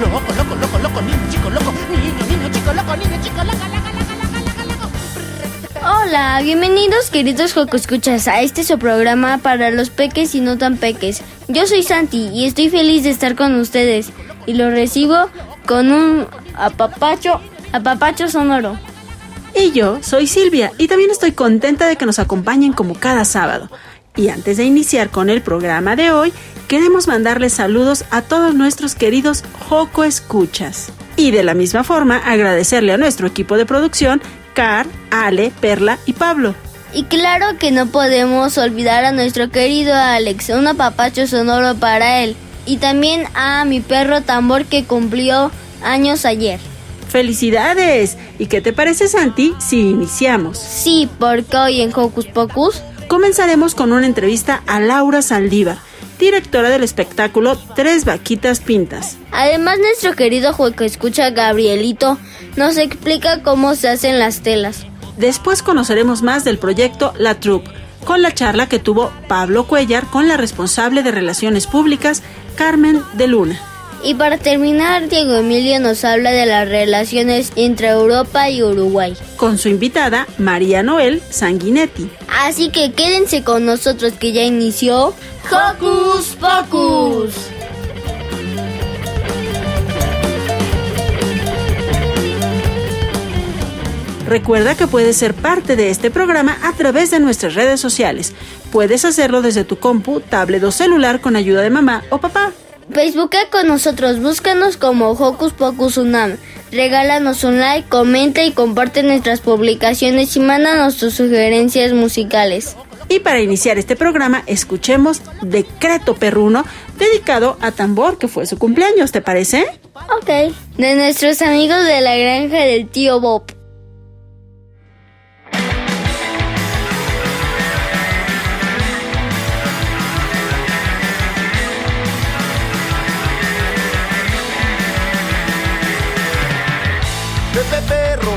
Loco, loco, loco, loco, niño chico loco, niño, niño chico loco, niño chico loco, loco, loco, loco, loco, loco. Hola, bienvenidos queridos Joco Escuchas a este su programa para los peques y no tan peques. Yo soy Santi y estoy feliz de estar con ustedes y lo recibo con un apapacho, apapacho sonoro. Y yo soy Silvia y también estoy contenta de que nos acompañen como cada sábado. Y antes de iniciar con el programa de hoy, queremos mandarles saludos a todos nuestros queridos Joco Escuchas. Y de la misma forma agradecerle a nuestro equipo de producción, Car, Ale, Perla y Pablo. Y claro que no podemos olvidar a nuestro querido Alex, un apapacho sonoro para él. Y también a mi perro tambor que cumplió años ayer. ¡Felicidades! ¿Y qué te parece, Santi, si iniciamos? Sí, porque hoy en Hocus Pocus Comenzaremos con una entrevista a Laura Saldívar, directora del espectáculo Tres Vaquitas Pintas. Además, nuestro querido juego escucha Gabrielito nos explica cómo se hacen las telas. Después conoceremos más del proyecto La Troupe, con la charla que tuvo Pablo Cuellar con la responsable de Relaciones Públicas, Carmen de Luna. Y para terminar, Diego Emilio nos habla de las relaciones entre Europa y Uruguay. Con su invitada, María Noel Sanguinetti. Así que quédense con nosotros que ya inició Hocus Pocus. Recuerda que puedes ser parte de este programa a través de nuestras redes sociales. Puedes hacerlo desde tu compu, tablet o celular con ayuda de mamá o papá. Facebooka con nosotros, búscanos como Hocus Pocus Unam. Regálanos un like, comenta y comparte nuestras publicaciones y mándanos tus sugerencias musicales. Y para iniciar este programa, escuchemos Decreto Perruno, dedicado a Tambor, que fue su cumpleaños, ¿te parece? Ok. De nuestros amigos de la granja del tío Bob.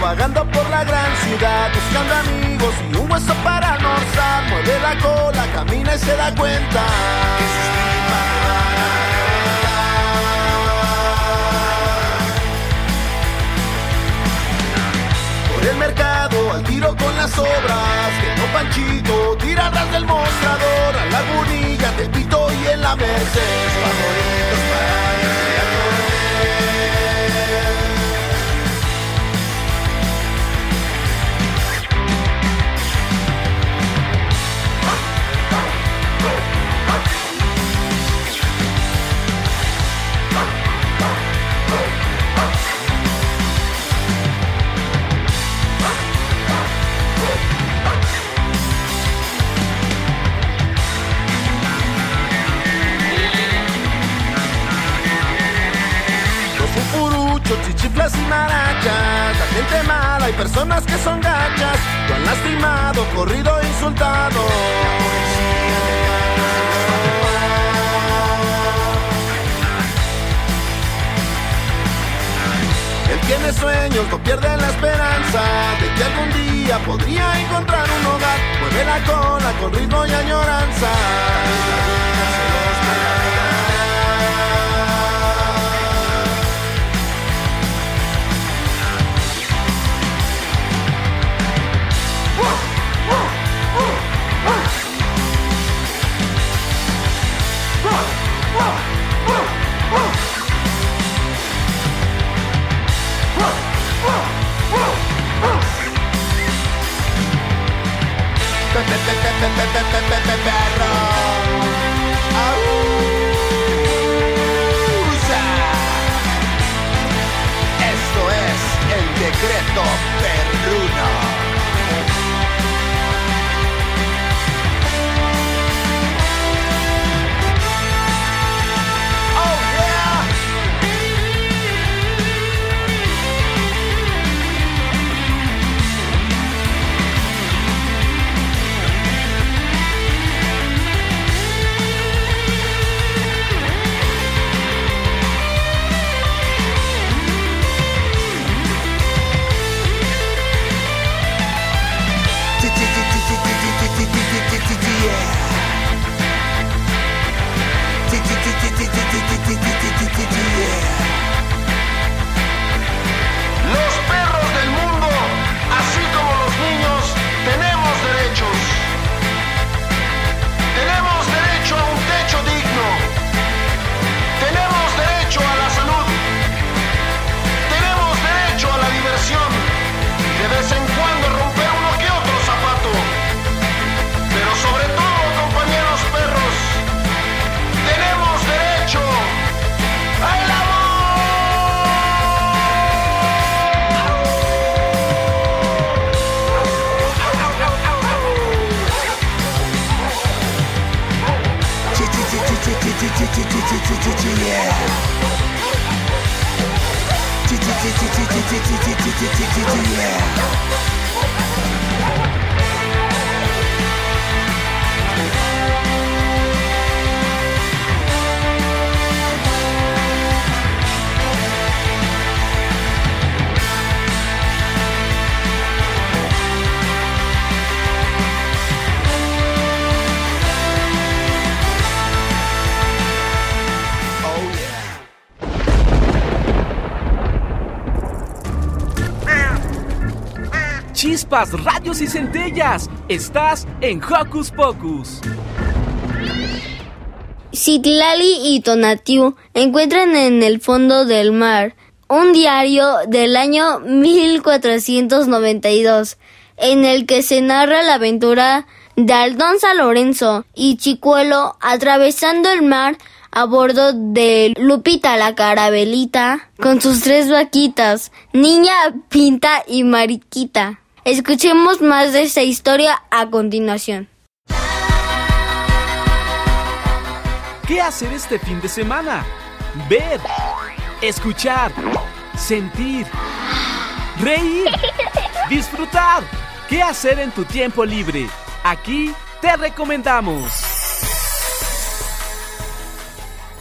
Vagando por la gran ciudad, buscando amigos y un hueso para almorzar. Mueve la cola, camina y se da cuenta. Por el mercado, al tiro con las obras. Que no Panchito, tiradas del mostrador. A la lagunilla, del pito y en la para chichiflas y marachas. La gente mala hay personas que son gachas. Lo han lastimado, corrido insultado. Él tiene sueños, no pierde la esperanza De que algún día podría encontrar un hogar. Mueve la cola con ritmo y añoranza Esto Chispas, rayos y centellas. Estás en Hocus Pocus. Citlali y Tonatiuh encuentran en el fondo del mar un diario del año 1492 en el que se narra la aventura de Aldonza Lorenzo y Chicuelo atravesando el mar a bordo de Lupita la Carabelita con sus tres vaquitas, Niña, Pinta y Mariquita. Escuchemos más de esta historia a continuación. ¿Qué hacer este fin de semana? Ver, escuchar, sentir, reír, disfrutar. ¿Qué hacer en tu tiempo libre? Aquí te recomendamos.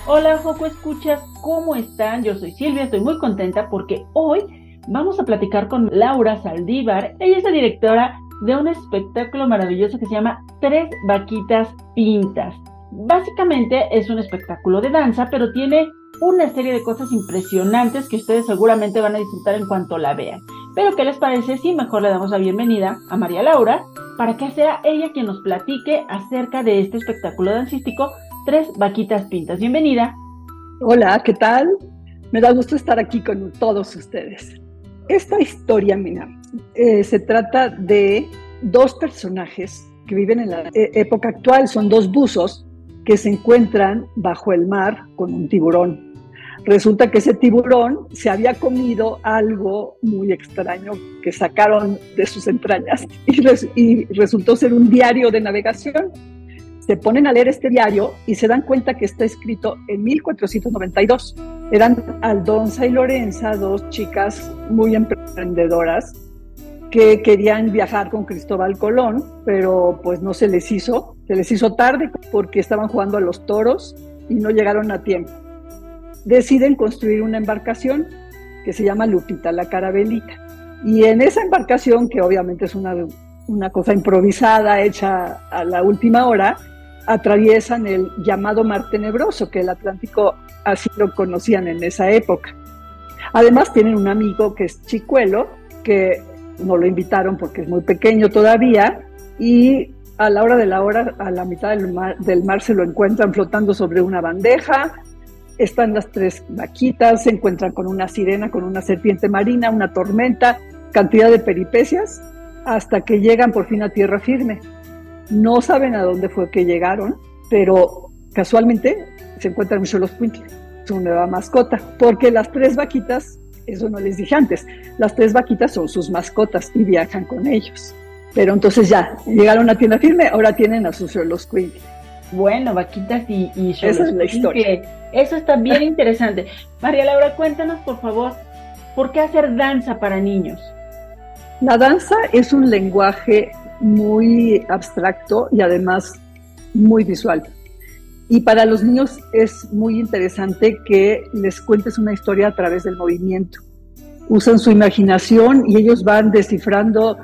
Hola, Joco Escuchas, ¿cómo están? Yo soy Silvia, estoy muy contenta porque hoy vamos a platicar con Laura Saldívar. Ella es la directora de un espectáculo maravilloso que se llama Tres Vaquitas Pintas. Básicamente es un espectáculo de danza, pero tiene una serie de cosas impresionantes que ustedes seguramente van a disfrutar en cuanto la vean. Pero ¿qué les parece si mejor le damos la bienvenida a María Laura para que sea ella quien nos platique acerca de este espectáculo dancístico Tres Vaquitas Pintas? Bienvenida. Hola, ¿qué tal? Me da gusto estar aquí con todos ustedes. Esta historia, mira, eh, se trata de dos personajes que viven en la e- época actual, son dos buzos que se encuentran bajo el mar con un tiburón. Resulta que ese tiburón se había comido algo muy extraño que sacaron de sus entrañas y, y resultó ser un diario de navegación. Se ponen a leer este diario y se dan cuenta que está escrito en 1492. Eran Aldonza y Lorenza, dos chicas muy emprendedoras que querían viajar con Cristóbal Colón, pero pues no se les hizo, se les hizo tarde porque estaban jugando a los toros y no llegaron a tiempo. Deciden construir una embarcación que se llama Lupita la Carabelita. Y en esa embarcación, que obviamente es una, una cosa improvisada, hecha a la última hora, atraviesan el llamado Mar Tenebroso, que el Atlántico así lo conocían en esa época. Además tienen un amigo que es Chicuelo, que no lo invitaron porque es muy pequeño todavía, y a la hora de la hora, a la mitad del mar, del mar se lo encuentran flotando sobre una bandeja, están las tres vaquitas, se encuentran con una sirena, con una serpiente marina, una tormenta, cantidad de peripecias, hasta que llegan por fin a tierra firme. No saben a dónde fue que llegaron, pero casualmente se encuentran los Quintle, su nueva mascota, porque las tres vaquitas, eso no les dije antes, las tres vaquitas son sus mascotas y viajan con ellos. Pero entonces ya, llegaron a tienda firme, ahora tienen a sus los Quintle. Bueno, vaquitas y, y Esa es la historia. Eso está bien interesante. María Laura, cuéntanos por favor, ¿por qué hacer danza para niños? La danza es un lenguaje muy abstracto y además muy visual. Y para los niños es muy interesante que les cuentes una historia a través del movimiento. Usan su imaginación y ellos van descifrando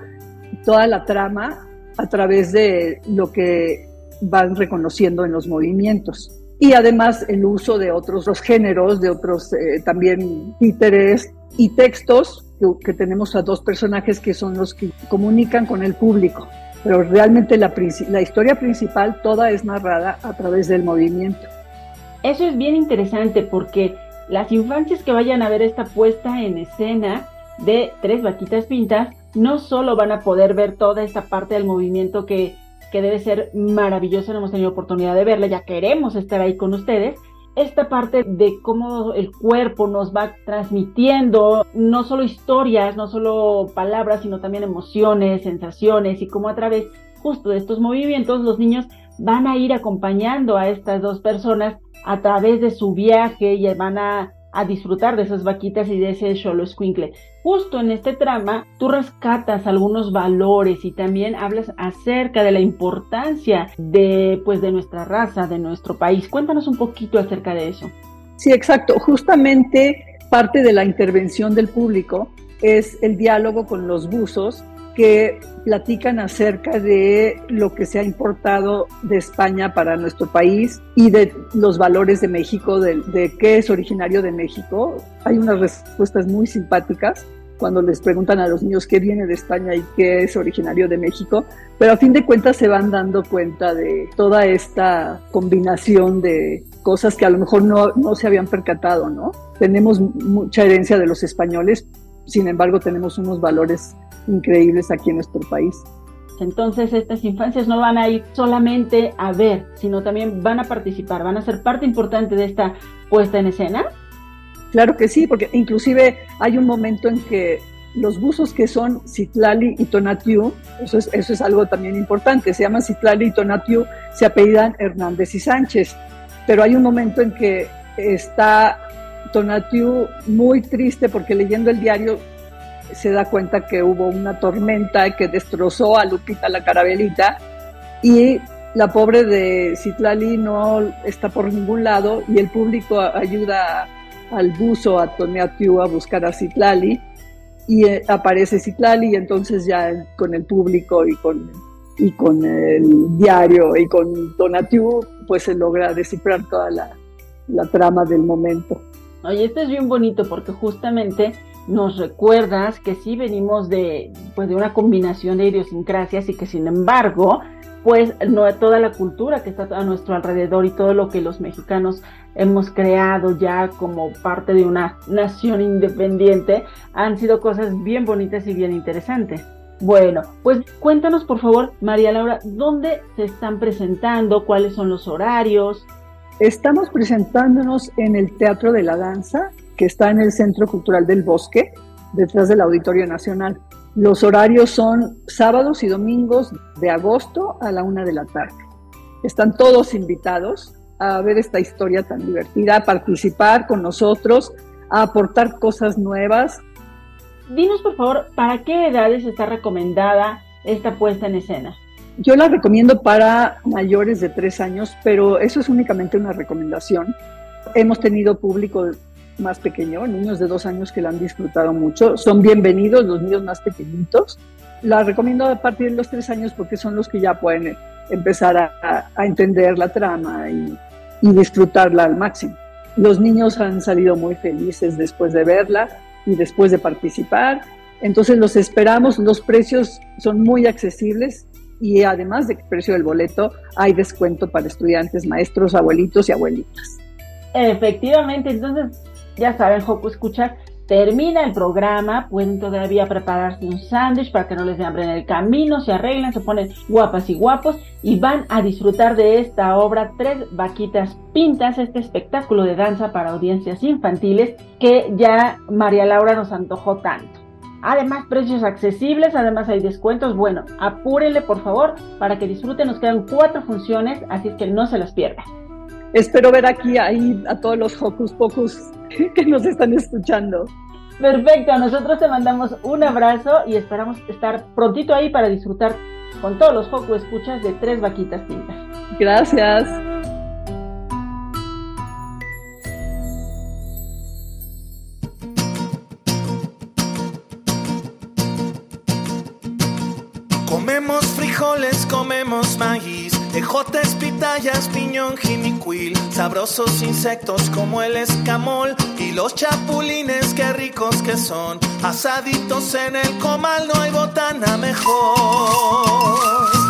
toda la trama a través de lo que van reconociendo en los movimientos. Y además el uso de otros géneros, de otros eh, también títeres y textos, que, tenemos a dos personajes que son los que comunican con el público. Pero realmente la, la historia principal toda es narrada a través del movimiento. Eso es bien interesante porque las infancias que vayan a ver esta puesta en escena de Tres Vaquitas Pintas no solo van a poder ver toda esta parte del movimiento que que debe ser maravilloso, no hemos tenido oportunidad de verla, ya queremos estar ahí con ustedes. Esta parte de cómo el cuerpo nos va transmitiendo no solo historias, no solo palabras, sino también emociones, sensaciones y cómo a través justo de estos movimientos los niños van a ir acompañando a estas dos personas a través de su viaje y van a a disfrutar de esas vaquitas y de ese Cholo Squinkle. Justo en este trama, tú rescatas algunos valores y también hablas acerca de la importancia de, pues, de nuestra raza, de nuestro país. Cuéntanos un poquito acerca de eso. Sí, exacto. Justamente parte de la intervención del público es el diálogo con los buzos que platican acerca de lo que se ha importado de España para nuestro país y de los valores de México, de, qué es originario de México. Hay unas respuestas muy simpáticas cuando les preguntan a los niños qué viene de España y qué es originario de México, pero a fin de cuentas se van dando cuenta de toda esta combinación de cosas que a lo mejor no, no se habían percatado, ¿no? Tenemos mucha herencia de los españoles, sin embargo tenemos unos valores increíbles aquí en nuestro país. Entonces estas infancias no van a ir solamente a ver, sino también van a participar, van a ser parte importante de esta puesta en escena. Claro que sí, porque inclusive hay un momento en que los buzos que son Citlali y Tonatiu, eso es, eso es algo también importante, se llaman Citlali y Tonatiu, se apellidan Hernández y Sánchez, pero hay un momento en que está Tonatiu muy triste porque leyendo el diario se da cuenta que hubo una tormenta que destrozó a Lupita la carabelita y la pobre de Citlali no está por ningún lado y el público ayuda al buzo, a Toneatiu a buscar a Citlali y eh, aparece Citlali y entonces ya con el público y con, y con el diario y con Tonatiu pues se logra descifrar toda la, la trama del momento. Oye, esto es bien bonito porque justamente nos recuerdas que sí venimos de, pues, de una combinación de idiosincrasias y que sin embargo, pues no toda la cultura que está a nuestro alrededor y todo lo que los mexicanos hemos creado ya como parte de una nación independiente han sido cosas bien bonitas y bien interesantes. Bueno, pues cuéntanos por favor, María Laura, ¿dónde se están presentando? ¿Cuáles son los horarios? Estamos presentándonos en el Teatro de la Danza, que está en el Centro Cultural del Bosque, detrás del Auditorio Nacional. Los horarios son sábados y domingos de agosto a la una de la tarde. Están todos invitados a ver esta historia tan divertida, a participar con nosotros, a aportar cosas nuevas. Dinos, por favor, ¿para qué edades está recomendada esta puesta en escena? Yo la recomiendo para mayores de tres años, pero eso es únicamente una recomendación. Hemos tenido público más pequeño, niños de dos años que la han disfrutado mucho. Son bienvenidos los niños más pequeñitos. La recomiendo a partir de los tres años porque son los que ya pueden empezar a, entender la trama y, y disfrutarla al máximo. Los niños han salido muy felices después de verla y después de participar. Entonces los esperamos, los precios son muy accesibles, y además del precio del boleto, hay descuento para estudiantes, maestros, abuelitos y abuelitas. Efectivamente, entonces ya saben, Joco escuchar, termina el programa, pueden todavía prepararse un sándwich para que no les dé hambre en el camino, se arreglan, se ponen guapas y guapos y van a disfrutar de esta obra Tres Vaquitas Pintas, este espectáculo de danza para audiencias infantiles que ya María Laura nos antojó tanto. Además, precios accesibles, además hay descuentos. Bueno, apúrenle por favor para que disfruten. Nos quedan cuatro funciones, así es que no se las pierdan. Espero ver aquí ahí a todos los Hocus Pocus que nos están escuchando. Perfecto, nosotros te mandamos un abrazo y esperamos estar prontito ahí para disfrutar con todos los Hocus escuchas de tres vaquitas pintas. Gracias. Frijoles, comemos maíz, ejotes, pitayas, piñón, jinicuil, sabrosos insectos como el escamol y los chapulines, qué ricos que son, asaditos en el comal, no hay botana mejor.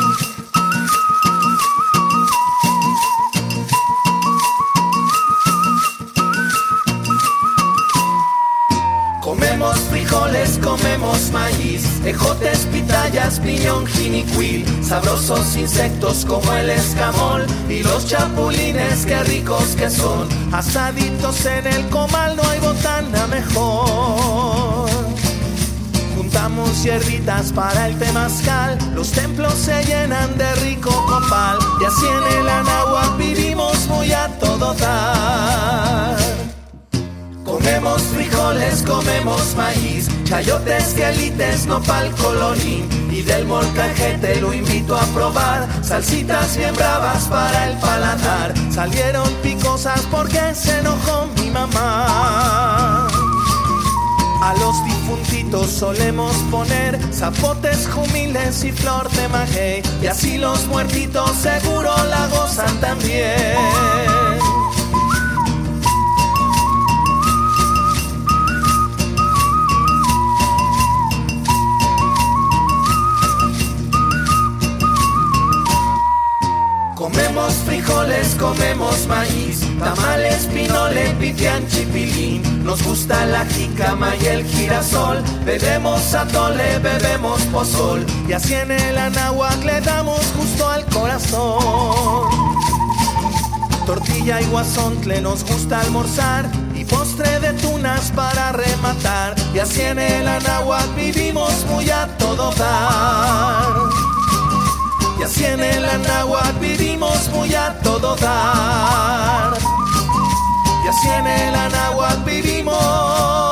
Frijoles, comemos maíz, ejotes, pitayas, piñón, jinicuil, sabrosos insectos como el escamol y los chapulines, qué ricos que son, asaditos en el comal, no hay botana mejor. Juntamos hierbitas para el temazcal, los templos se llenan de rico copal y así en el Anáhuac vivimos muy a todo dar. Comemos frijoles, comemos maíz, chayotes, quelites, nopal, colorín y del molcajete lo invito a probar. Salsitas bien bravas para el paladar, salieron picosas porque se enojó mi mamá. A los difuntitos solemos poner zapotes, jumiles y flor de maguey y así los muertitos seguro la gozan también. Comemos frijoles, comemos maíz, tamales, pinole, pipián, chipilín. Nos gusta la jícama y el girasol, bebemos atole, bebemos pozol. Y así en el anáhuac le damos justo al corazón. Tortilla y guasontle nos gusta almorzar y postre de tunas para rematar. Y así en el anáhuac vivimos muy a todo dar. Y así en el Anáhuac vivimos muy a todo dar. Y así en el Anáhuac vivimos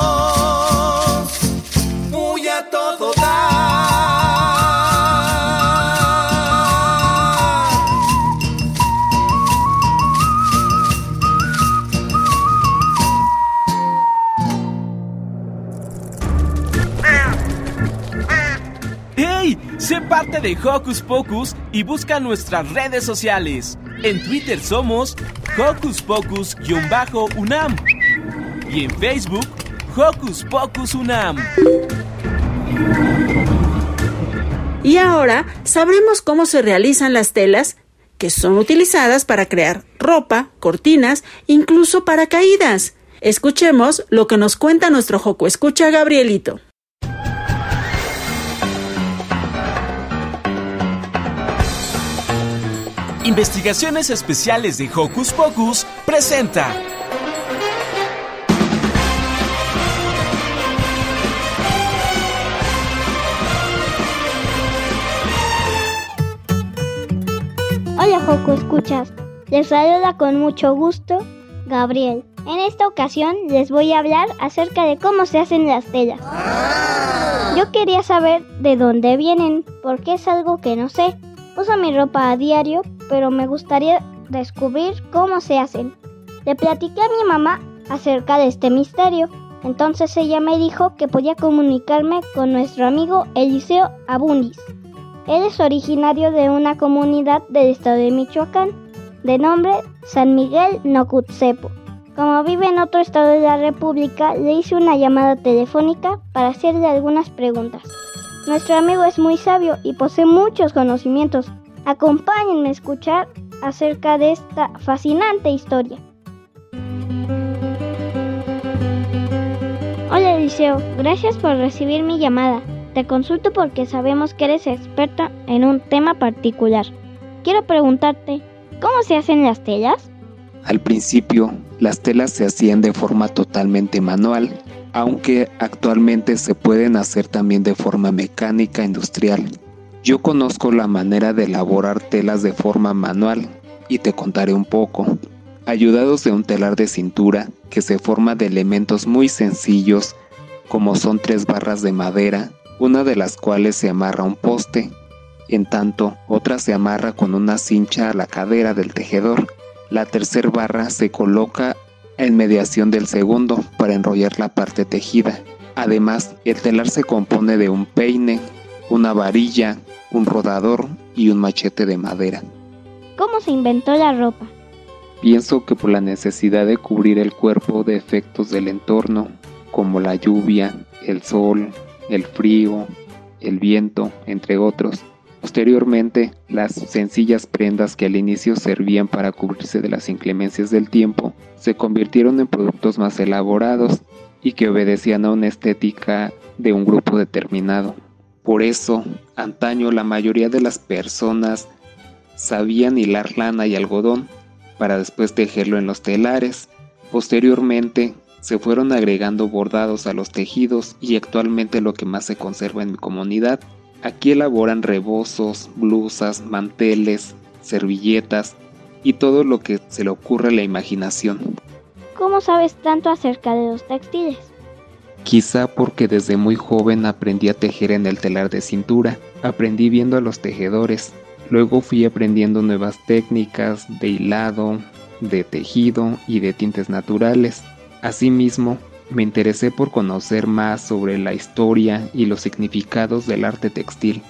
de Hocus Pocus y busca nuestras redes sociales. En Twitter somos Hocus Pocus-UNAM y en Facebook Hocus Pocus UNAM. Y ahora sabremos cómo se realizan las telas que son utilizadas para crear ropa, cortinas, incluso paracaídas. Escuchemos lo que nos cuenta nuestro Joco Escucha Gabrielito. Investigaciones Especiales de Hocus Pocus presenta. Hola Joco Escuchas, les saluda con mucho gusto Gabriel. En esta ocasión les voy a hablar acerca de cómo se hacen las telas. Yo quería saber de dónde vienen, porque es algo que no sé. Uso mi ropa a diario, pero me gustaría descubrir cómo se hacen. Le platiqué a mi mamá acerca de este misterio. Entonces ella me dijo que podía comunicarme con nuestro amigo Eliseo Abundis. Él es originario de una comunidad del estado de Michoacán, de nombre San Miguel Nocutzepo. Como vive en otro estado de la República, le hice una llamada telefónica para hacerle algunas preguntas. Nuestro amigo es muy sabio y posee muchos conocimientos. Acompáñenme a escuchar acerca de esta fascinante historia. Hola Eliseo, gracias por recibir mi llamada. Te consulto porque sabemos que eres experta en un tema particular. Quiero preguntarte, ¿cómo se hacen las telas? Al principio, las telas se hacían de forma totalmente manual, aunque actualmente se pueden hacer también de forma mecánica industrial. Yo conozco la manera de elaborar telas de forma manual y te contaré un poco. Ayudados de un telar de cintura que se forma de elementos muy sencillos como son tres barras de madera, una de las cuales se amarra a un poste, en tanto otra se amarra con una cincha a la cadera del tejedor. La tercera barra se coloca en mediación del segundo para enrollar la parte tejida. Además, el telar se compone de un peine, una varilla, un rodador y un machete de madera. ¿Cómo se inventó la ropa? Pienso que por la necesidad de cubrir el cuerpo de efectos del entorno, como la lluvia, el sol, el frío, el viento, entre otros. Posteriormente, las sencillas prendas que al inicio servían para cubrirse de las inclemencias del tiempo se convirtieron en productos más elaborados y que obedecían a una estética de un grupo determinado. Por eso, antaño la mayoría de las personas sabían hilar lana y algodón para después tejerlo en los telares. Posteriormente, se fueron agregando bordados a los tejidos y actualmente lo que más se conserva en mi comunidad. Aquí elaboran rebozos, blusas, manteles, servilletas y todo lo que se le ocurre a la imaginación. ¿Cómo sabes tanto acerca de los textiles? Quizá porque desde muy joven aprendí a tejer en el telar de cintura, aprendí viendo a los tejedores, luego fui aprendiendo nuevas técnicas de hilado, de tejido y de tintes naturales. Asimismo, me interesé por conocer más sobre la historia y los significados del arte textil.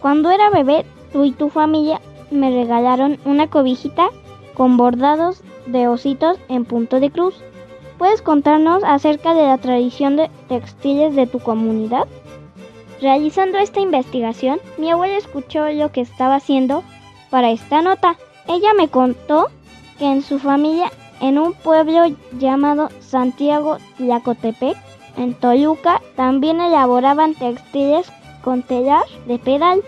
Cuando era bebé, tú y tu familia me regalaron una cobijita con bordados de ositos en punto de cruz. ¿Puedes contarnos acerca de la tradición de textiles de tu comunidad? Realizando esta investigación, mi abuela escuchó lo que estaba haciendo para esta nota. Ella me contó que en su familia en un pueblo llamado Santiago Tlacotepec, en Toluca, también elaboraban textiles con telar de pedal,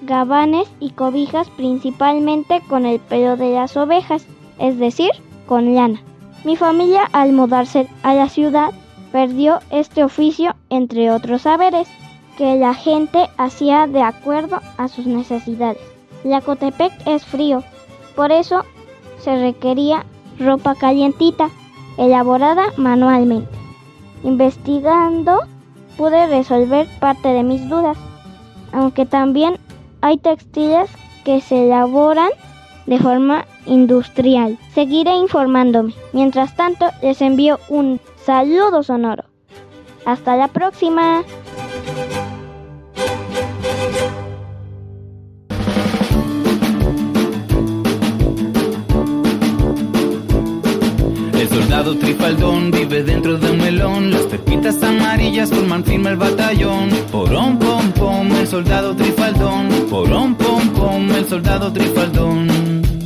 gabanes y cobijas principalmente con el pelo de las ovejas, es decir, con lana. Mi familia al mudarse a la ciudad perdió este oficio entre otros saberes que la gente hacía de acuerdo a sus necesidades. Tlacotepec es frío, por eso se requería ropa calientita, elaborada manualmente. Investigando pude resolver parte de mis dudas, aunque también hay textiles que se elaboran de forma industrial. Seguiré informándome. Mientras tanto, les envío un saludo sonoro. Hasta la próxima. El soldado trifaldón vive dentro de un melón. Las pepitas amarillas forman firme el batallón. Porón, pom, pom, el soldado trifaldón. Porón, pom, pom, el soldado trifaldón.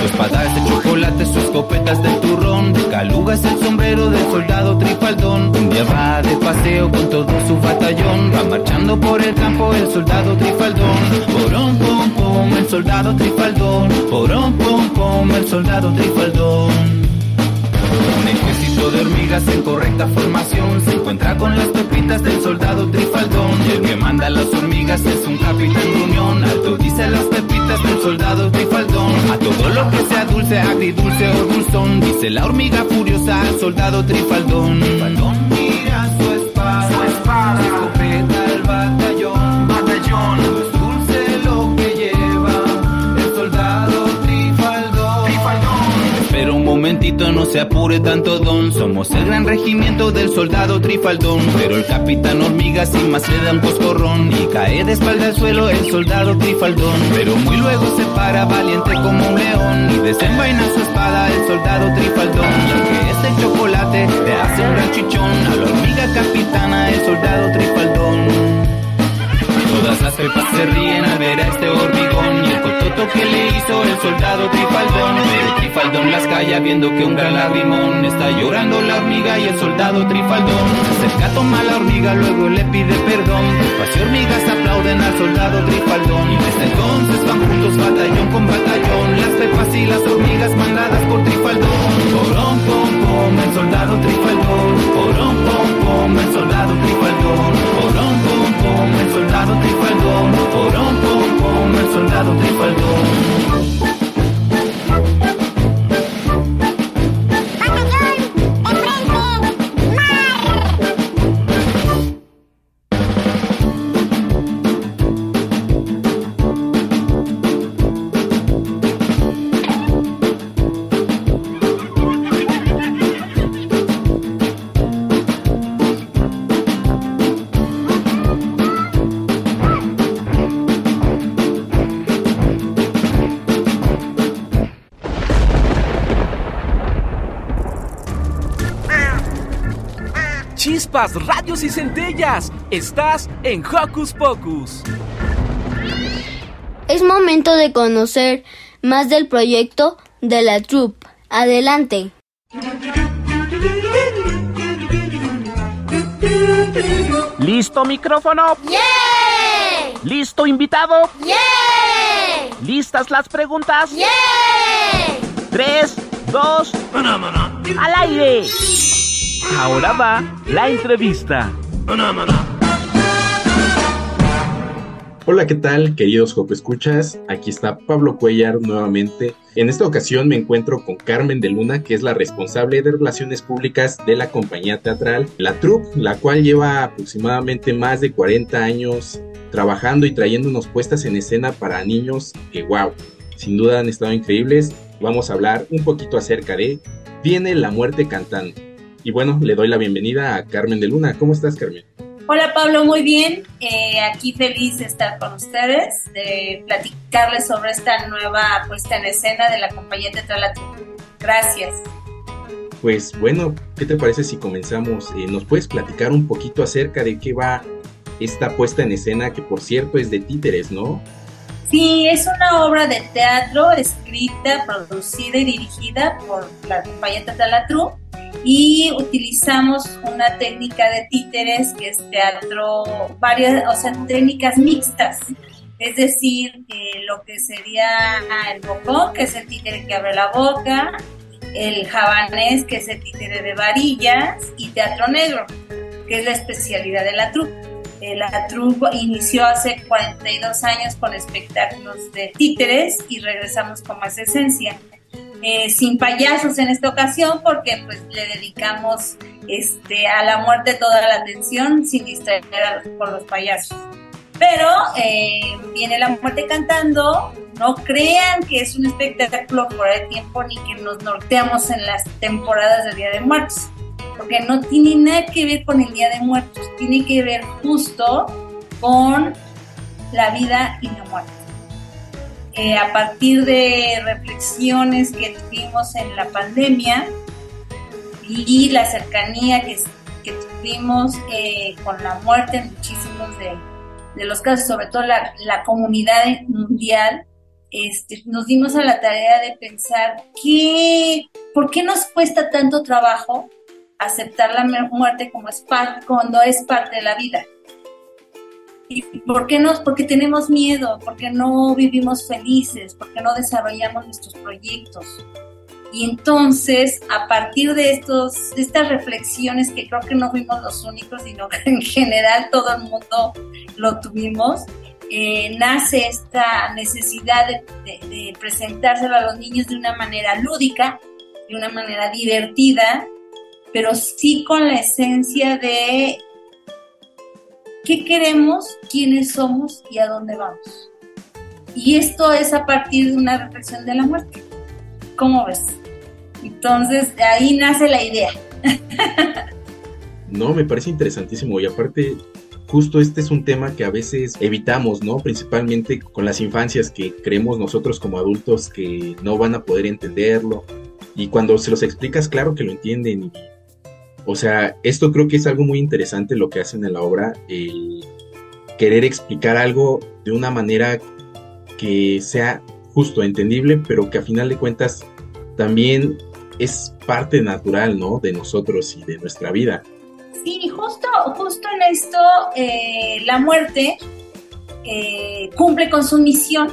Su espada es de chocolate, su escopeta es de turrón. De caluga es el sombrero del soldado trifaldón. Un día va de paseo con todo su batallón. Va marchando por el campo el soldado trifaldón. Porón, pom, pom, el soldado trifaldón. Porón, pom, pom, el soldado trifaldón. De hormigas en correcta formación se encuentra con las pepitas del soldado trifaldón. El que manda las hormigas es un capitán gruñón. Alto dice las pepitas del soldado trifaldón. A todo lo que sea dulce, agridulce o dulzón, dice la hormiga furiosa al soldado trifaldón. Trifaldón mira su espada, su espada, no se apure tanto don. Somos el gran regimiento del soldado trifaldón. Pero el capitán hormiga sin más le da un coscorrón. Y cae de espalda al suelo el soldado trifaldón. Pero muy luego se para valiente como un león. Y desenvaina su espada el soldado trifaldón. Y aunque este chocolate le hace un gran chichón. A la hormiga capitana el soldado trifaldón. Pepas se ríen al ver a este hormigón y el cototo que le hizo el soldado Trifaldón. Pero Trifaldón las calla viendo que un gran lagrimón está llorando la hormiga y el soldado Trifaldón. Se toma la hormiga, luego le pide perdón. Y hormigas aplauden al soldado Trifaldón y desde entonces van juntos batallón con batallón. Las pepas y las hormigas mandadas por Trifaldón. Porón, pom, pom, el soldado Trifaldón. Porón, pom, pom, el soldado Trifaldón. Pom, el soldado Trifaldón. Porón, pom, pom, el soldado Trifaldón. Chispas, radios y centellas. Estás en Hocus Pocus. Es momento de conocer más del proyecto de la troupe. Adelante. ¿Listo micrófono? ¿Listo invitado? ¿Listas las preguntas? Tres, dos, al aire. Ahora va la entrevista. Hola, ¿qué tal, queridos Joco Escuchas? Aquí está Pablo Cuellar nuevamente. En esta ocasión me encuentro con Carmen de Luna, que es la responsable de relaciones públicas de la compañía teatral La Troupe, la cual lleva aproximadamente más de 40 años trabajando y trayéndonos puestas en escena para niños que, wow, sin duda han estado increíbles. Vamos a hablar un poquito acerca de Viene la muerte cantando. Y bueno, le doy la bienvenida a Carmen de Luna. ¿Cómo estás, Carmen? Hola Pablo, muy bien. Eh, aquí feliz de estar con ustedes, de platicarles sobre esta nueva puesta en escena de la compañía teatral. Gracias. Pues bueno, ¿qué te parece si comenzamos? Eh, ¿Nos puedes platicar un poquito acerca de qué va esta puesta en escena, que por cierto es de títeres, ¿no? Sí, es una obra de teatro escrita, producida y dirigida por la compañía teatral La Troupe y utilizamos una técnica de títeres que es teatro, varias, o sea, técnicas mixtas. Es decir, lo que sería el bocón, que es el títere que abre la boca, el javanés, que es el títere de varillas, y teatro negro, que es la especialidad de la troupe. Eh, la troupe inició hace 42 años con espectáculos de títeres y regresamos con más esencia. Eh, sin payasos en esta ocasión porque pues le dedicamos este, a la muerte toda la atención sin distraer por los payasos. Pero eh, viene la muerte cantando, no crean que es un espectáculo por el tiempo ni que nos norteamos en las temporadas del Día de Muertos, porque no tiene nada que ver con el Día de Muertos, tiene que ver justo con la vida y la muerte. Eh, a partir de reflexiones que tuvimos en la pandemia y la cercanía que, tuvimos eh, con la muerte en muchísimos de, los casos, sobre todo la, la comunidad mundial, este, nos dimos a la tarea de pensar qué, por qué nos cuesta tanto trabajo aceptar la muerte como es parte, cuando es parte de la vida. ¿Y por qué no? Porque tenemos miedo, porque no vivimos felices, porque no desarrollamos nuestros proyectos. Y entonces, a partir de, estos, de estas reflexiones, que creo que no fuimos los únicos, sino que en general todo el mundo lo tuvimos, eh, nace esta necesidad de, de, de presentárselo a los niños de una manera lúdica, de una manera divertida, pero sí con la esencia de qué queremos, quiénes somos y a dónde vamos. Y esto es a partir de una reflexión de la muerte. ¿Cómo ves? Entonces, ahí nace la idea. no, me parece interesantísimo y aparte, justo este es un tema que a veces evitamos, ¿no? Principalmente con las infancias que creemos nosotros como adultos que no van a poder entenderlo. Y cuando se los explicas, claro que lo entienden o sea, esto creo que es algo muy interesante lo que hacen en la obra, el querer explicar algo de una manera que sea justo, entendible, pero que a final de cuentas también es parte natural, ¿no? De nosotros y de nuestra vida. Sí, justo, justo en esto eh, la muerte eh, cumple con su misión,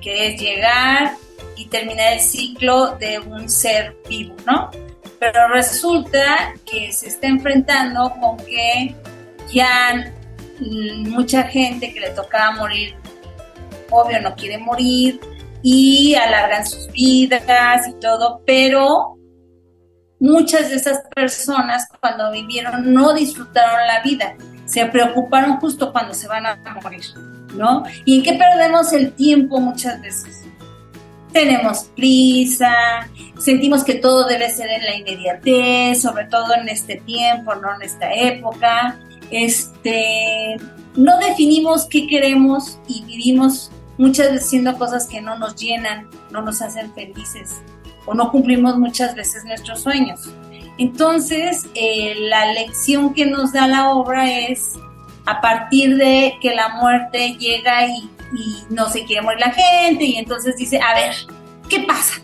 que es llegar y terminar el ciclo de un ser vivo, ¿no? Pero resulta que se está enfrentando con que ya mucha gente que le tocaba morir, obvio no quiere morir y alargan sus vidas y todo, pero muchas de esas personas cuando vivieron no disfrutaron la vida, se preocuparon justo cuando se van a morir, ¿no? ¿Y en qué perdemos el tiempo muchas veces? Tenemos prisa, sentimos que todo debe ser en la inmediatez, sobre todo en este tiempo, no en esta época. Este, no definimos qué queremos y vivimos muchas veces haciendo cosas que no nos llenan, no nos hacen felices o no cumplimos muchas veces nuestros sueños. Entonces, eh, la lección que nos da la obra es a partir de que la muerte llega y y no se quiere morir la gente y entonces dice, a ver, ¿qué pasa?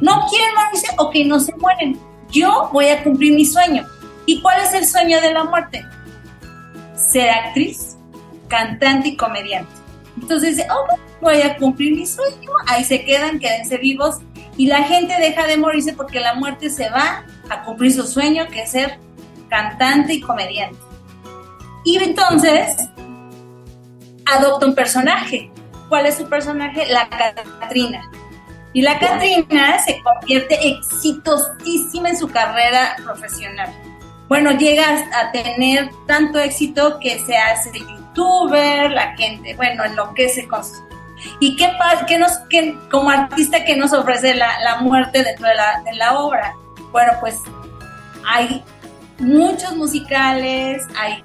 ¿No quieren morirse o que no se mueren? Yo voy a cumplir mi sueño. ¿Y cuál es el sueño de la muerte? Ser actriz, cantante y comediante. Entonces dice, oh, voy a cumplir mi sueño. Ahí se quedan, quédense vivos. Y la gente deja de morirse porque la muerte se va a cumplir su sueño, que es ser cantante y comediante. Y entonces adopta un personaje. ¿Cuál es su personaje? La Catrina. Y la Catrina se convierte exitosísima en su carrera profesional. Bueno, llega a tener tanto éxito que se hace youtuber, la gente, bueno, enloquece con su... ¿Y qué pasa? ¿Qué nos, qué, como artista, qué nos ofrece la, la muerte dentro de la, de la obra? Bueno, pues hay muchos musicales, hay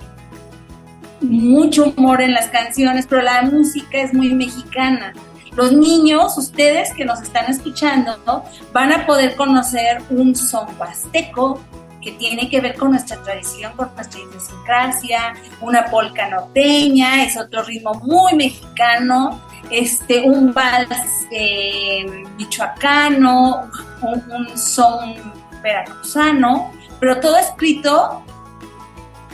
mucho humor en las canciones, pero la música es muy mexicana. Los niños, ustedes que nos están escuchando, van a poder conocer un son huasteco que tiene que ver con nuestra tradición, con nuestra idiosincrasia, una polca norteña, es otro ritmo muy mexicano, este, un vals eh, michoacano, un, un son veracruzano, pero todo escrito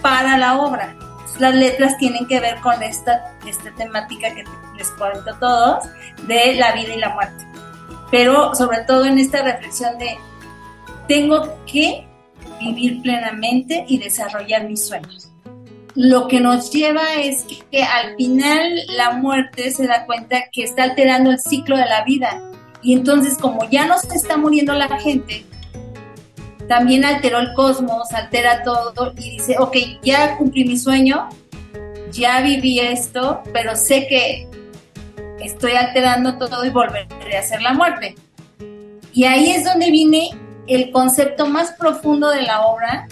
para la obra las letras tienen que ver con esta, esta temática que les cuento a todos, de la vida y la muerte. Pero sobre todo en esta reflexión de, tengo que vivir plenamente y desarrollar mis sueños. Lo que nos lleva es que, al final la muerte se da cuenta que está alterando el ciclo de la vida. Y entonces como ya no se está muriendo la gente, también alteró el cosmos, altera todo y dice, ok, ya cumplí mi sueño, ya viví esto, pero sé que estoy alterando todo y volveré a hacer la muerte. Y ahí es donde viene el concepto más profundo de la obra,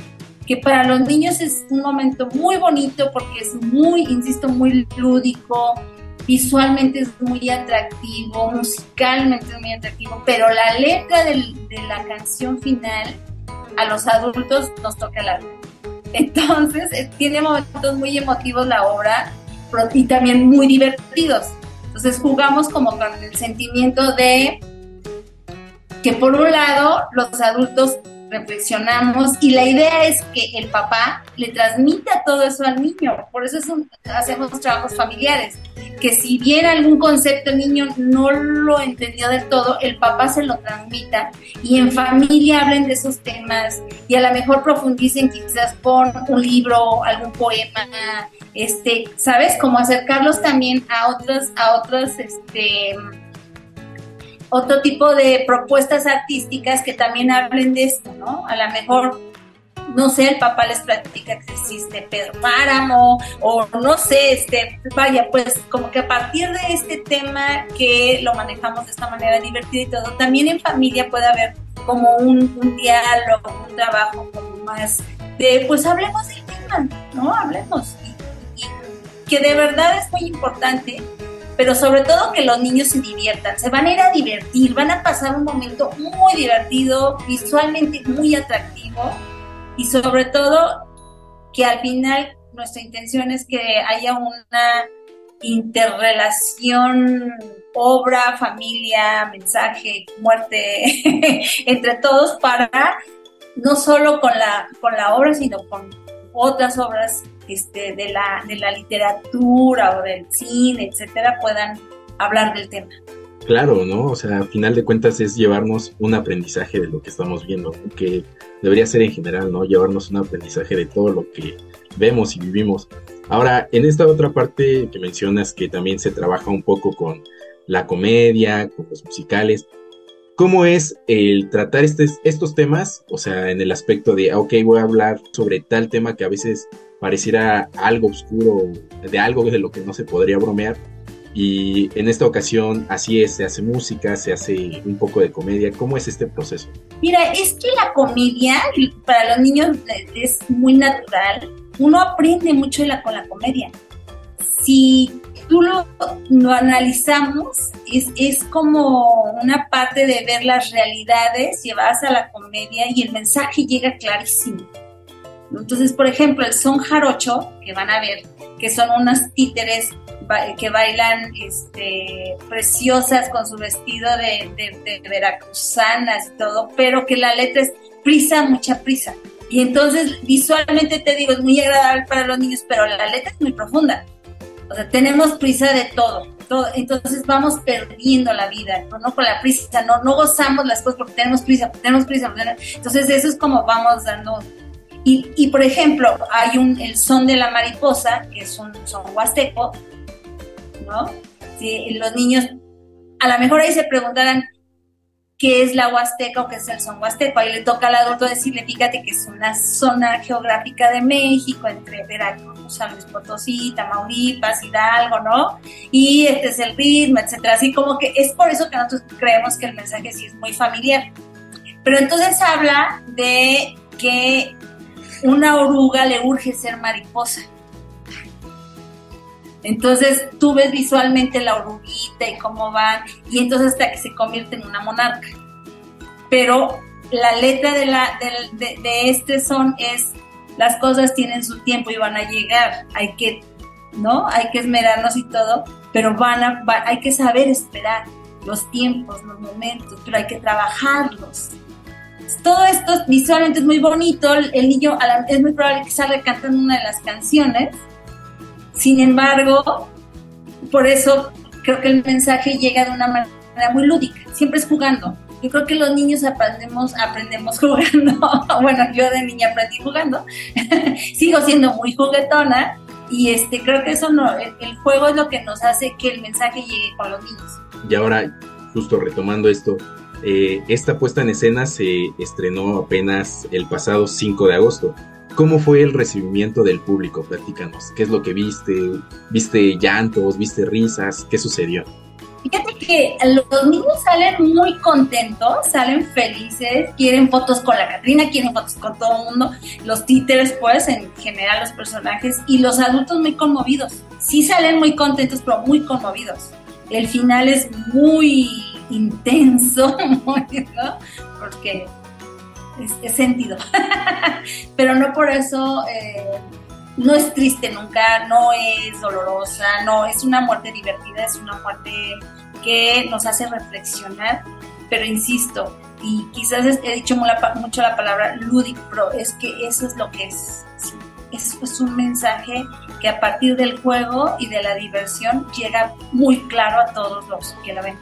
que para los niños es un momento muy bonito porque es muy, insisto, muy lúdico, visualmente es muy atractivo, musicalmente es muy atractivo, pero la letra de la canción final a los adultos nos toca el alma. Entonces, tiene momentos muy emotivos la obra y también muy divertidos. Entonces, jugamos como con el sentimiento de que por un lado los adultos reflexionamos y la idea es que el papá le transmita todo eso al niño. Por eso es hacemos trabajos familiares que si bien algún concepto el niño no lo entendió del todo, el papá se lo transmita y en familia hablen de esos temas y a lo mejor profundicen quizás por un libro, algún poema, este, ¿sabes? Como acercarlos también a otros, a otros, este, otro tipo de propuestas artísticas que también hablen de esto, ¿no? A lo mejor no sé, el papá les platica que existe Pedro Páramo, o no sé, este, vaya, pues como que a partir de este tema que lo manejamos de esta manera divertida y todo, también en familia puede haber como un, diálogo, un trabajo como más de, pues hablemos del tema, ¿no? Hablemos. Y, que de verdad es muy importante, pero sobre todo que los niños se diviertan, se van a ir a divertir, van a pasar un momento muy divertido, visualmente muy atractivo y sobre todo que al final nuestra intención es que haya una interrelación obra, familia, mensaje, muerte entre todos para no solo con la, con la obra, sino con otras obras este, de, la, de la literatura o del cine, etcétera, puedan hablar del tema. Claro, ¿no? O sea, al final de cuentas es llevarnos un aprendizaje de lo que estamos viendo, que debería ser en general, ¿no? Llevarnos un aprendizaje de todo lo que vemos y vivimos. Ahora, en esta otra parte que mencionas que también se trabaja un poco con la comedia, con los musicales, ¿cómo es el tratar estos temas? O sea, en el aspecto de, ok, voy a hablar sobre tal tema que a veces pareciera algo oscuro, de algo de lo que no se podría bromear, y en esta ocasión así es, se hace música, se hace un poco de comedia. ¿Cómo es este proceso? Mira, es que la comedia para los niños es muy natural. Uno aprende mucho la, con la comedia. Si tú lo, lo analizamos, es, es, como una parte de ver las realidades llevadas a la comedia y el mensaje llega clarísimo. Entonces, por ejemplo, el son jarocho, que van a ver, que son unas títeres que bailan este, preciosas con su vestido de, veracruzanas y todo, pero que la letra es prisa, mucha prisa. Y entonces visualmente te digo, es muy agradable para los niños, pero la letra es muy profunda. O sea, tenemos prisa de todo. todo entonces vamos perdiendo la vida, ¿no? Con la prisa, no, no gozamos las cosas porque tenemos prisa, tenemos prisa. Entonces eso es como vamos dando y, y, por ejemplo, hay un, el son de la mariposa, que es un son huasteco, ¿no? los niños, a lo mejor ahí se preguntarán qué es la Huasteca o qué es el son huasteco. Ahí le toca al adulto decirle, fíjate que es una zona geográfica de México, entre Veracruz, San Luis Potosí, Tamaulipas, Hidalgo, ¿no? Y este es el ritmo, etcétera. Así como que es por eso que nosotros creemos que el mensaje sí es muy familiar. Pero entonces habla de que una oruga le urge ser mariposa. Entonces tú ves visualmente la oruguita y cómo van, y entonces hasta que se convierte en una monarca. Pero la letra de, la, de, este son es, las cosas tienen su tiempo y van a llegar, hay que, ¿no? Hay que esmerarnos y todo, pero van a, hay que saber esperar los tiempos, los momentos, pero hay que trabajarlos. Todo esto visualmente es muy bonito, el niño es muy probable que salga cantando una de las canciones, sin embargo, por eso creo que el mensaje llega de una manera muy lúdica, siempre es jugando. Yo creo que los niños aprendemos, aprendemos jugando. bueno, yo de niña aprendí jugando. Sigo siendo muy juguetona y este creo que eso no, el, juego es lo que nos hace que el mensaje llegue con los niños. Y ahora, justo retomando esto, eh, esta puesta en escena se estrenó apenas el pasado 5 de agosto. ¿Cómo fue el recibimiento del público? Platícanos. ¿Qué es lo que viste? ¿Viste llantos? ¿Viste risas? ¿Qué sucedió? Fíjate que los niños salen muy contentos, salen felices, quieren fotos con la Catrina, quieren fotos con todo el mundo, los títeres pues, en general los personajes, y los adultos muy conmovidos. Sí salen muy contentos, pero muy conmovidos. El final es muy intenso, ¿no? Porque es, sentido. Pero no por eso eh, no es triste nunca, no es dolorosa, no, es una muerte divertida, es una muerte que nos hace reflexionar, pero insisto, y quizás he dicho mucho la palabra lúdico, pero es que eso es lo que es. Es, un mensaje que a partir del juego y de la diversión llega muy claro a todos los que la ven.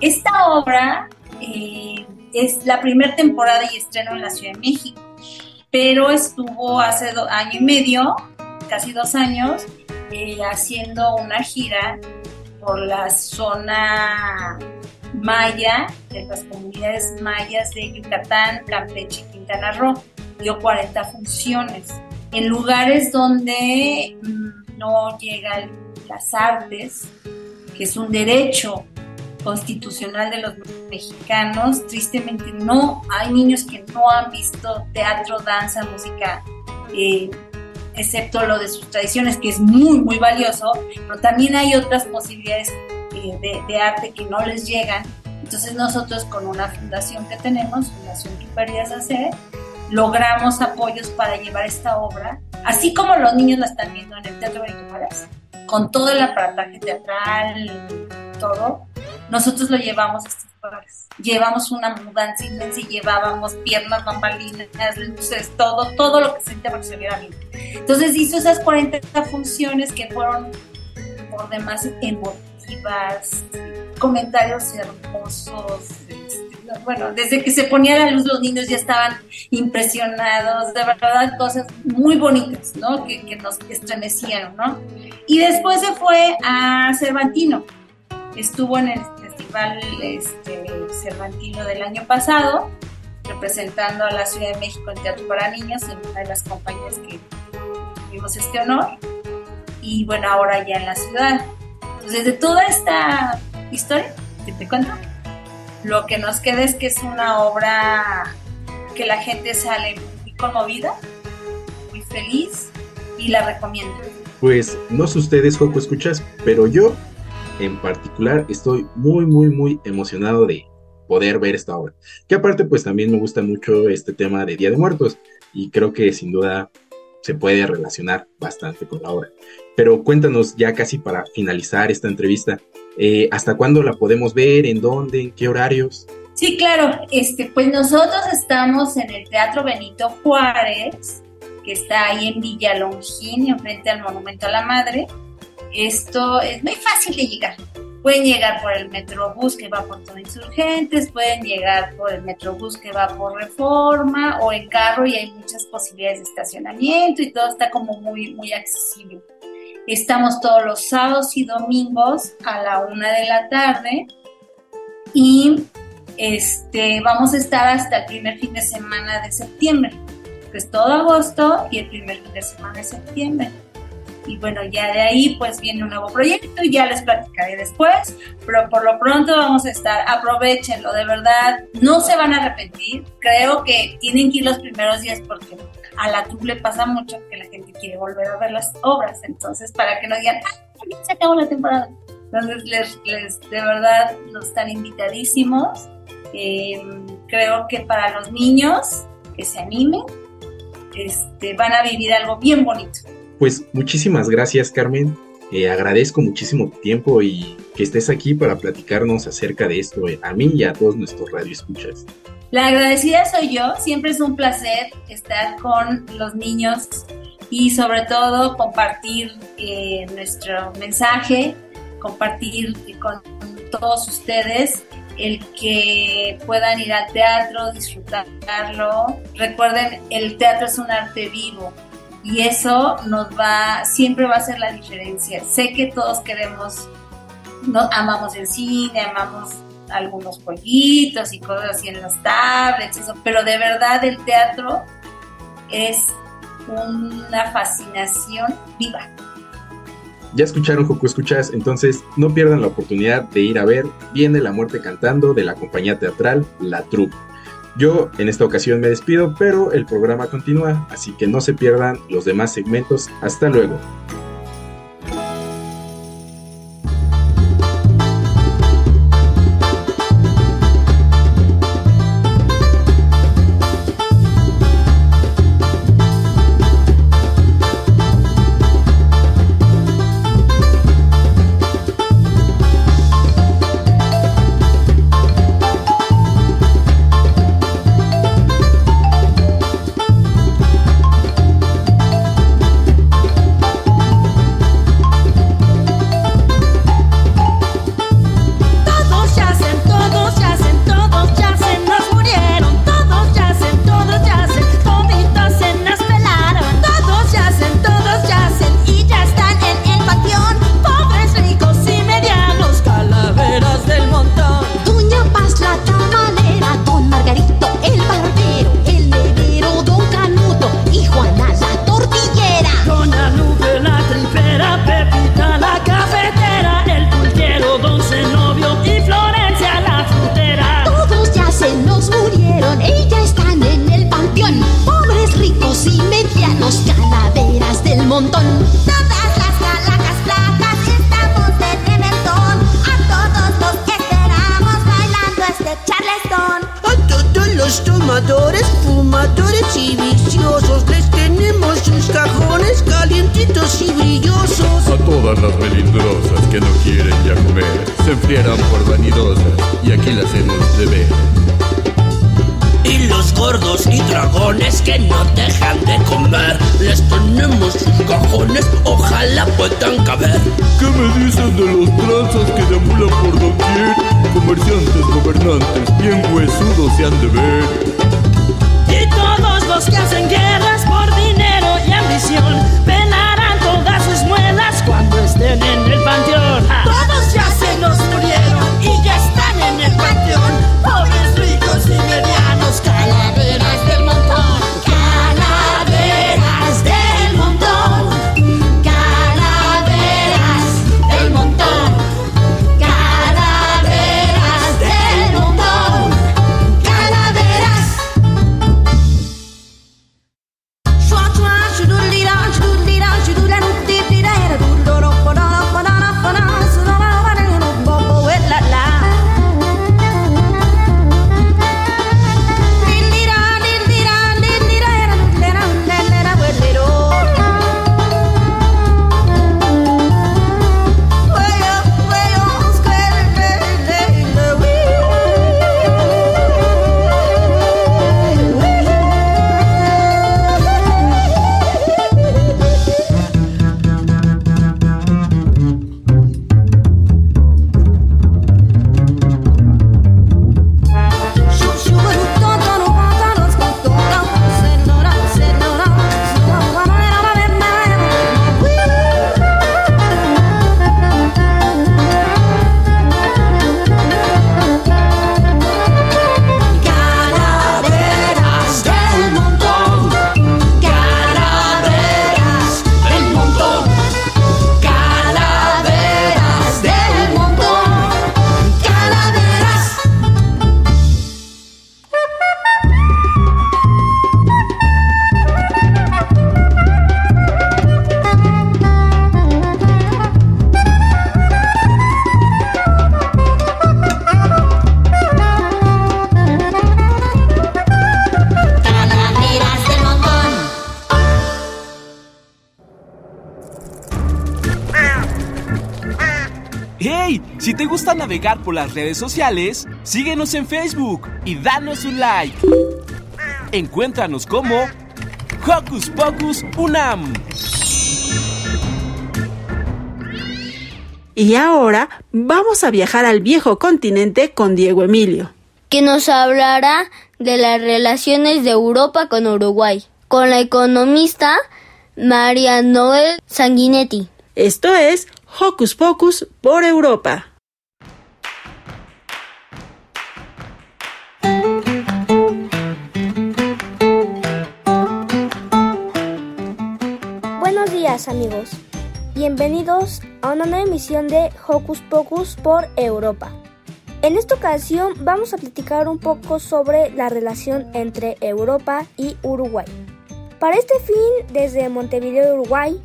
Esta obra eh, es la primera temporada y estreno en la Ciudad de México, pero estuvo hace año y medio, casi dos años, eh, haciendo una gira por la zona maya, de las comunidades mayas de Yucatán, Campeche y Quintana Roo. Dio 40 funciones en lugares donde mm, no llegan las artes, que es un derecho constitucional de los mexicanos. Tristemente no, hay niños que no han visto teatro, danza, música, eh, excepto lo de sus tradiciones, que es muy, muy valioso, pero también hay otras posibilidades eh, de, arte que no les llegan. Entonces nosotros con una fundación que tenemos, Fundación Qué Hacer, logramos apoyos para llevar esta obra así como los niños la están viendo en el Teatro Benito Juárez, con todo el aparataje teatral, todo, nosotros lo llevamos a estos lugares. Llevamos una mudanza inmensa y llevábamos piernas, bambalinas, luces, todo, todo lo que se viera bien. Entonces hizo esas 40 funciones que fueron por demás emotivas, comentarios hermosos, este, bueno, desde que se ponía la luz los niños ya estaban impresionados, de verdad cosas muy bonitas, ¿no? Que, que nos estremecieron, ¿no? Y después se fue a Cervantino, estuvo en el Festival este, Cervantino del año pasado, representando a la Ciudad de México en Teatro para Niños, en una de las compañías que tuvimos este honor, y bueno, ahora ya en la ciudad. Entonces, de toda esta historia que te cuento, lo que nos queda es que es una obra que la gente sale muy conmovida, muy feliz y la recomiendo. Pues no sé ustedes, Joco, escuchas, pero yo en particular estoy muy, muy, muy emocionado de poder ver esta obra. Que aparte, pues también me gusta mucho este tema de Día de Muertos y creo que sin duda se puede relacionar bastante con la obra. Pero cuéntanos ya casi para finalizar esta entrevista, eh, ¿hasta cuándo la podemos ver? ¿En dónde? ¿En qué horarios? Sí, claro. Este, pues nosotros estamos en el Teatro Benito Juárez, que está ahí en Villa Longín, frente al Monumento a la Madre. Esto es muy fácil de llegar. Pueden llegar por el Metrobús que va por todo Insurgentes, pueden llegar por el Metrobús que va por Reforma o en carro y hay muchas posibilidades de estacionamiento y todo está como muy, muy accesible. Estamos todos los sábados y domingos a la una de la tarde y este, vamos a estar hasta el primer fin de semana de septiembre, que es todo agosto y el primer fin de semana de septiembre y bueno, ya de ahí pues viene un nuevo proyecto y ya les platicaré después, pero por lo pronto vamos a estar, aprovechenlo, de verdad, no se van a arrepentir, creo que tienen que ir los primeros días porque a la TUB le pasa mucho que la gente quiere volver a ver las obras, entonces para que no digan, ah, se acabó la temporada. Entonces, les, les, de verdad, nos están invitadísimos. Eh, creo que para los niños que se animen, este, van a vivir algo bien bonito. Pues muchísimas gracias Carmen, eh, agradezco muchísimo tu tiempo y que estés aquí para platicarnos acerca de esto a mí y a todos nuestros radioescuchas. La agradecida soy yo, siempre es un placer estar con los niños y sobre todo compartir eh, nuestro mensaje, compartir con todos ustedes el que puedan ir al teatro, disfrutarlo. Recuerden, el teatro es un arte vivo, y eso nos va, siempre va a ser la diferencia. Sé que todos queremos, no, amamos el cine, amamos algunos jueguitos y cosas así en las tablets, pero de verdad el teatro es una fascinación viva. Ya escucharon Joco Escuchas, entonces no pierdan la oportunidad de ir a ver Viene la muerte cantando de la compañía teatral La Troupe. Yo en esta ocasión me despido, pero el programa continúa, así que no se pierdan los demás segmentos. Hasta luego. Todas las melindrosas que no quieren ya comer se enfriarán por vanidosas y aquí las hemos de ver. Y los gordos y dragones que no dejan de comer, les tenemos sus cajones, ojalá puedan caber. ¿Qué me dicen de los tranzas que deambulan por doquier? Comerciantes, gobernantes, bien huesudos se han de ver. Y todos los que hacen guerras por dinero y ambición penarán estén en el panteón. Todos navegar por las redes sociales, síguenos en Facebook y danos un like. Encuéntranos como Hocus Pocus Unam. Y ahora vamos a viajar al viejo continente con Diego Emilio. que nos hablará de las relaciones de Europa con Uruguay, con la economista María Noel Sanguinetti. Esto es Hocus Pocus por Europa. Buenos días amigos, bienvenidos a una nueva emisión de Hocus Pocus por Europa. En esta ocasión vamos a platicar un poco sobre la relación entre Europa y Uruguay. Para este fin, desde Montevideo, Uruguay,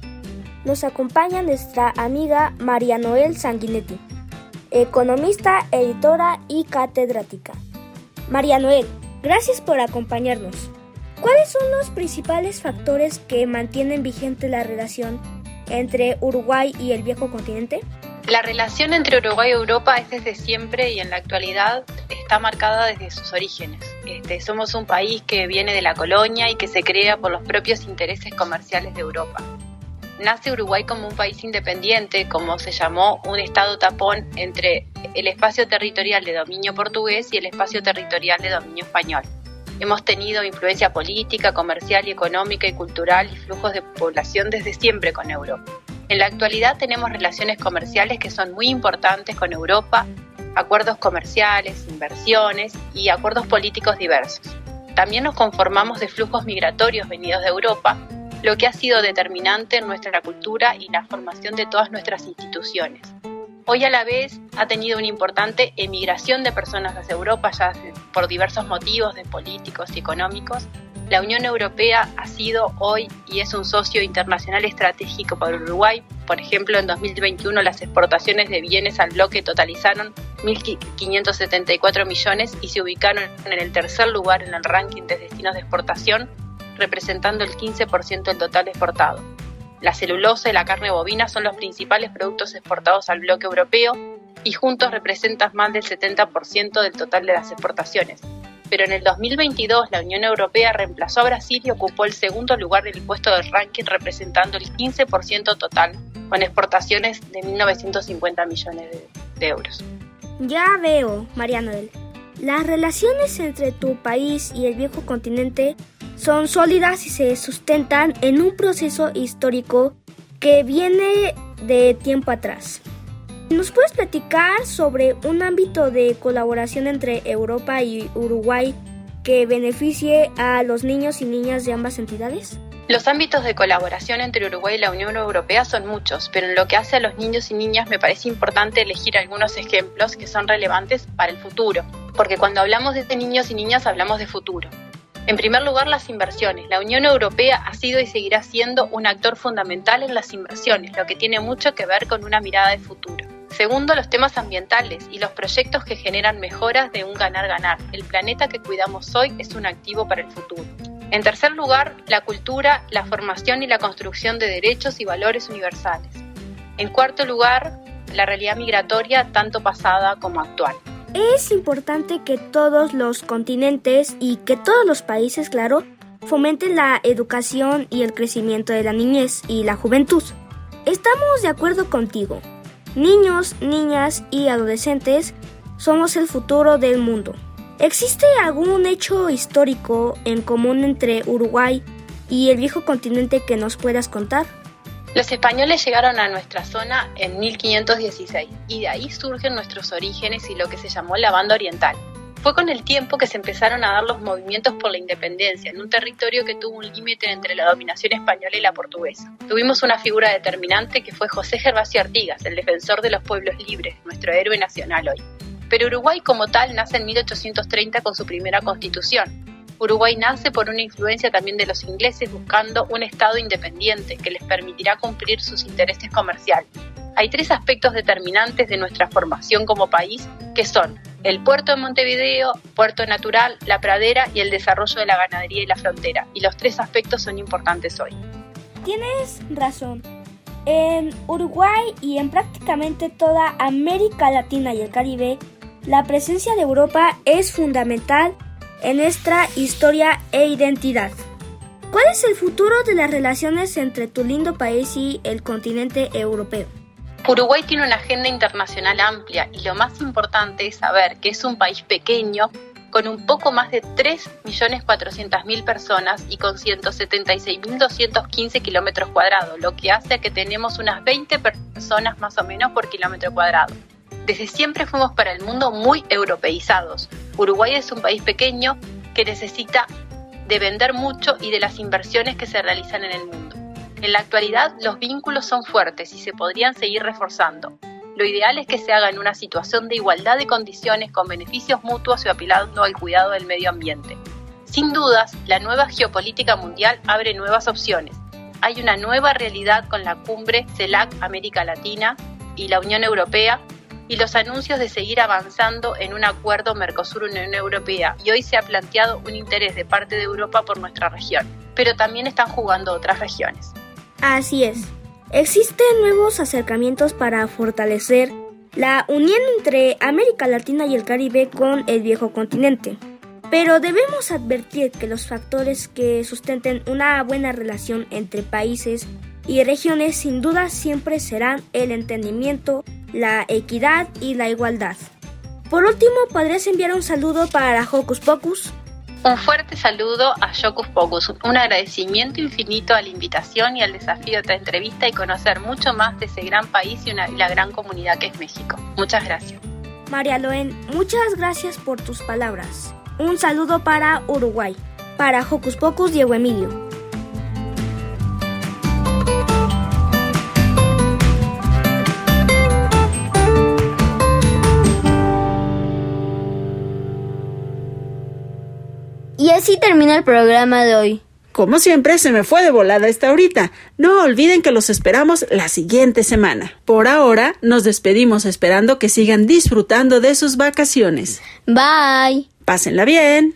nos acompaña nuestra amiga María Noel Sanguinetti, economista, editora y catedrática. María Noel, gracias por acompañarnos. ¿Cuáles son los principales factores que mantienen vigente la relación entre Uruguay y el viejo continente? La relación entre Uruguay y Europa es desde siempre y en la actualidad está marcada desde sus orígenes. Este, somos un país que viene de la colonia y que se crea por los propios intereses comerciales de Europa. Nace Uruguay como un país independiente, como se llamó un estado tapón entre el espacio territorial de dominio portugués y el espacio territorial de dominio español. Hemos tenido influencia política, comercial y económica y cultural y flujos de población desde siempre con Europa. En la actualidad tenemos relaciones comerciales que son muy importantes con Europa, acuerdos comerciales, inversiones y acuerdos políticos diversos. También nos conformamos de flujos migratorios venidos de Europa, lo que ha sido determinante en nuestra cultura y la formación de todas nuestras instituciones. Hoy a la vez ha tenido una importante emigración de personas hacia Europa, ya por diversos motivos de políticos y económicos. La Unión Europea ha sido hoy y es un socio internacional estratégico para Uruguay. Por ejemplo, en 2021 las exportaciones de bienes al bloque totalizaron 1.574 millones y se ubicaron en el tercer lugar en el ranking de destinos de exportación, representando el 15% del total exportado. La celulosa y la carne bovina son los principales productos exportados al bloque europeo y juntos representan más del 70% del total de las exportaciones. Pero en el 2022 la Unión Europea reemplazó a Brasil y ocupó el segundo lugar del puesto del ranking representando el 15% total, con exportaciones de 1.950 millones de, euros. Ya veo, María. Las relaciones entre tu país y el viejo continente son sólidas y se sustentan en un proceso histórico que viene de tiempo atrás. ¿Nos puedes platicar sobre un ámbito de colaboración entre Europa y Uruguay que beneficie a los niños y niñas de ambas entidades? Los ámbitos de colaboración entre Uruguay y la Unión Europea son muchos, pero en lo que hace a los niños y niñas me parece importante elegir algunos ejemplos que son relevantes para el futuro, porque cuando hablamos de niños y niñas hablamos de futuro. En primer lugar, las inversiones. La Unión Europea ha sido y seguirá siendo un actor fundamental en las inversiones, lo que tiene mucho que ver con una mirada de futuro. Segundo, los temas ambientales y los proyectos que generan mejoras de un ganar-ganar. El planeta que cuidamos hoy es un activo para el futuro. En tercer lugar, la cultura, la formación y la construcción de derechos y valores universales. En cuarto lugar, la realidad migratoria, tanto pasada como actual. Es importante que todos los continentes y que todos los países, claro, fomenten la educación y el crecimiento de la niñez y la juventud. Estamos de acuerdo contigo. Niños, niñas y adolescentes somos el futuro del mundo. ¿Existe algún hecho histórico en común entre Uruguay y el viejo continente que nos puedas contar? Los españoles llegaron a nuestra zona en 1516 y de ahí surgen nuestros orígenes y lo que se llamó la banda oriental. Fue con el tiempo que se empezaron a dar los movimientos por la independencia en un territorio que tuvo un límite entre la dominación española y la portuguesa. Tuvimos una figura determinante que fue José Gervasio Artigas, el defensor de los pueblos libres, nuestro héroe nacional hoy. Pero Uruguay como tal nace en 1830 con su primera constitución. Uruguay nace por una influencia también de los ingleses buscando un Estado independiente que les permitirá cumplir sus intereses comerciales. Hay tres aspectos determinantes de nuestra formación como país que son el puerto de Montevideo, puerto natural, la pradera y el desarrollo de la ganadería y la frontera. Y los tres aspectos son importantes hoy. Tienes razón. En Uruguay y en prácticamente toda América Latina y el Caribe, la presencia de Europa es fundamental en nuestra historia e identidad. ¿Cuál es el futuro de las relaciones entre tu lindo país y el continente europeo? Uruguay tiene una agenda internacional amplia y lo más importante es saber que es un país pequeño con un poco más de 3.400.000 personas y con 176.215 kilómetros cuadrados, lo que hace que tenemos unas 20 personas más o menos por kilómetro cuadrado. Desde siempre fuimos para el mundo muy europeizados. Uruguay es un país pequeño que necesita de vender mucho y de las inversiones que se realizan en el mundo. En la actualidad los vínculos son fuertes y se podrían seguir reforzando. Lo ideal es que se haga en una situación de igualdad de condiciones con beneficios mutuos y apelando al cuidado del medio ambiente. Sin dudas, la nueva geopolítica mundial abre nuevas opciones. Hay una nueva realidad con la cumbre CELAC América Latina y la Unión Europea y los anuncios de seguir avanzando en un acuerdo Mercosur-Unión Europea. Y hoy se ha planteado un interés de parte de Europa por nuestra región, pero también están jugando otras regiones. Así es. Existen nuevos acercamientos para fortalecer la unión entre América Latina y el Caribe con el viejo continente. Pero debemos advertir que los factores que sustenten una buena relación entre países y regiones sin duda siempre serán el entendimiento, la equidad y la igualdad. Por último, ¿podrías enviar un saludo para Hocus Pocus? Un fuerte saludo a Jocus Pocus, un agradecimiento infinito a la invitación y al desafío de esta entrevista y conocer mucho más de ese gran país y, una, y la gran comunidad que es México. Muchas gracias. María Loen, muchas gracias por tus palabras. Un saludo para Uruguay. Para Hocus Pocus, Diego Emilio. Así termina el programa de hoy. Como siempre, se me fue de volada esta ahorita. No olviden que los esperamos la siguiente semana. Por ahora, nos despedimos esperando que sigan disfrutando de sus vacaciones. Bye. Pásenla bien.